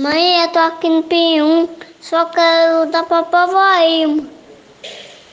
Mãe, eu tô aqui no P1, só quero dar pra vovó aí.